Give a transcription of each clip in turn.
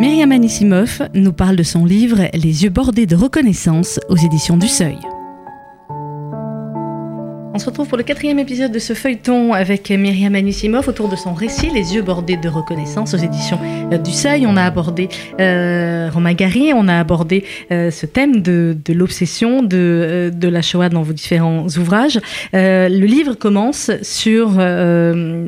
Myriam Anissimov nous parle de son livre Les yeux bordés de reconnaissance aux éditions du Seuil. On se retrouve pour le quatrième épisode de ce feuilleton avec Myriam Anissimov autour de son récit Les yeux bordés de reconnaissance aux éditions euh, du Seuil. On a abordé euh, Romain Gary, on a abordé euh, ce thème de, l'obsession de, euh, de, la Shoah dans vos différents ouvrages. le livre commence sur,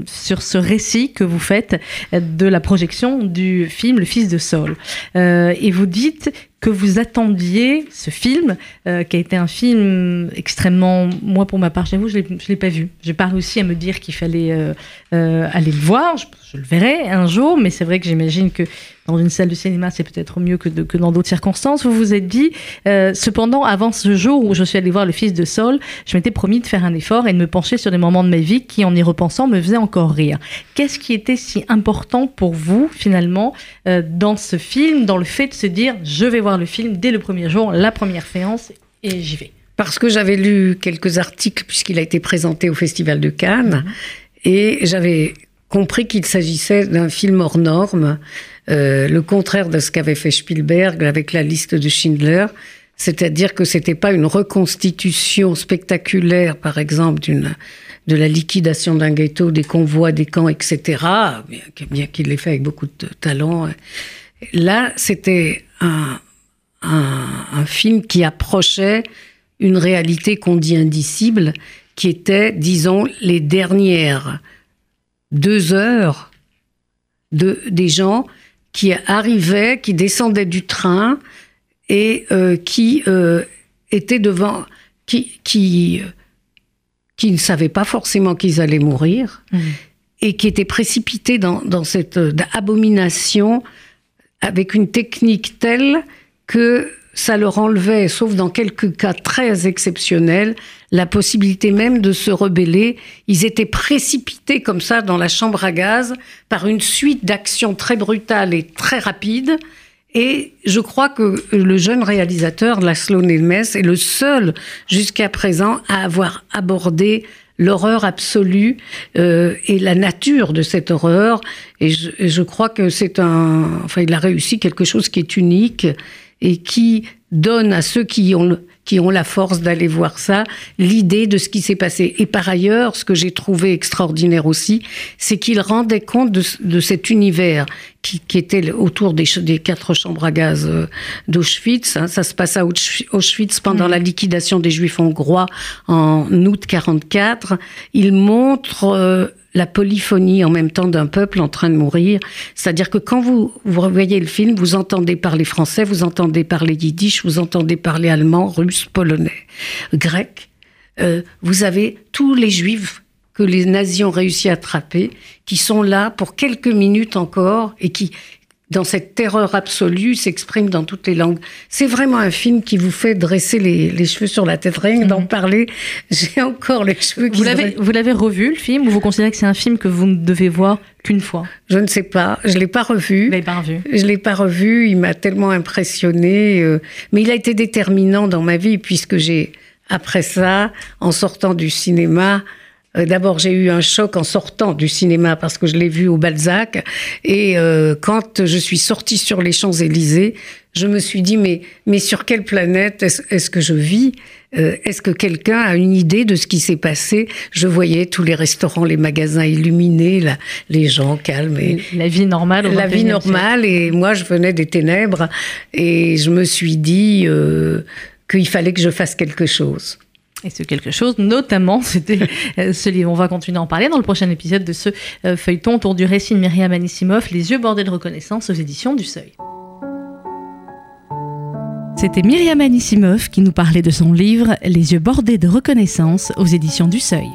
sur ce récit que vous faites de la projection du film Le Fils de Saul. et vous dites que vous attendiez ce film, euh, qui a été un film extrêmement, moi pour ma part, j'avoue, je ne l'ai pas vu. J'ai pas réussi à me dire qu'il fallait euh, euh, aller le voir. Je, je, le verrai un jour, mais c'est vrai que j'imagine que dans une salle de cinéma, c'est peut-être mieux que, que dans d'autres circonstances. Vous vous êtes dit, euh, cependant, avant ce jour où je suis allée voir le fils de Saul, je m'étais promis de faire un effort et de me pencher sur des moments de ma vie qui, en y repensant, me faisaient encore rire. Qu'est-ce qui était si important pour vous, finalement, euh, dans ce film, dans le fait de se dire, je vais voir le film dès le premier jour, la première séance, et j'y vais? Parce que j'avais lu quelques articles, puisqu'il a été présenté au Festival de Cannes, mhm. et j'avais compris qu'il s'agissait d'un film hors norme, euh, le contraire de ce qu'avait fait Spielberg avec la liste de Schindler. C'est-à-dire que c'était pas une reconstitution spectaculaire, par exemple, d'une de la liquidation d'un ghetto, des convois, des camps, etc. Bien, qu'il l'ait fait avec beaucoup de talent. Là, c'était un, un, un, film qui approchait une réalité qu'on dit indicible, qui était, disons, les dernières deux heures de, des gens qui arrivaient, qui descendaient du train et euh, qui euh, étaient devant, qui, qui, qui ne savaient pas forcément qu'ils allaient mourir mmh. et qui étaient précipités dans, dans cette euh, abomination avec une technique telle que ça leur enlevait, sauf dans quelques cas très exceptionnels, la possibilité même de se rebeller. Ils étaient précipités comme ça dans la chambre à gaz par une suite d'actions très brutales et très rapides. Et je crois que le jeune réalisateur, Laszlo Nemes, est le seul jusqu'à présent à avoir abordé l'horreur absolue euh, et la nature de cette horreur. Et je, je crois que c'est un... Enfin, il a réussi quelque chose qui est unique et qui donne à ceux qui ont, qui ont la force d'aller voir ça l'idée de ce qui s'est passé. Et par ailleurs, ce que j'ai trouvé extraordinaire aussi, c'est qu'il rendait compte de, de, cet univers qui, qui était autour des, des, quatre chambres à gaz euh, d'Auschwitz. Hein. Ça se passe à Auschwitz pendant mmh. la liquidation des Juifs hongrois en août 44. Il montre euh, la polyphonie en même temps d'un peuple en train de mourir. C'est-à-dire que quand vous, vous voyez le film, vous entendez parler français, vous entendez parler yiddish, vous entendez parler allemand, russe, polonais, grec. Euh, vous avez tous les juifs que les nazis ont réussi à attraper, qui sont là pour quelques minutes encore et qui, dans cette terreur absolue, s'exprime dans toutes les langues. C'est vraiment un film qui vous fait dresser les, les cheveux sur la tête. Rien d'en mhm. parler, j'ai encore les cheveux qui vous l'avez, vous l'avez revu, le film, ou vous considérez que c'est un film que vous ne devez voir qu'une fois? Je ne sais pas. Je l'ai pas revu. Vous l'avez pas revu Je l'ai pas revu. Il m'a tellement impressionné. Euh, mais il a été déterminant dans ma vie, puisque j'ai, après ça, en sortant du cinéma, d'abord, j'ai eu un choc en sortant du cinéma parce que je l'ai vu au Balzac. Et euh, quand je suis sortie sur les Champs-Élysées, je me suis dit, mais, mais sur quelle planète est-ce que je vis? Euh, Est-ce que quelqu'un a une idée de ce qui s'est passé? Je voyais tous les restaurants, les magasins illuminés, la, les gens calmes. Et la vie normale. La vie normale. Et moi, je venais des ténèbres. Et je me suis dit euh, qu'il fallait que je fasse quelque chose. Et ce quelque chose, notamment, c'était euh, ce livre. On va continuer à en parler dans le prochain épisode de ce euh, feuilleton autour du récit de Myriam Anissimov, Les yeux bordés de reconnaissance aux éditions du Seuil. C'était Myriam Anissimov qui nous parlait de son livre Les yeux bordés de reconnaissance aux éditions du Seuil.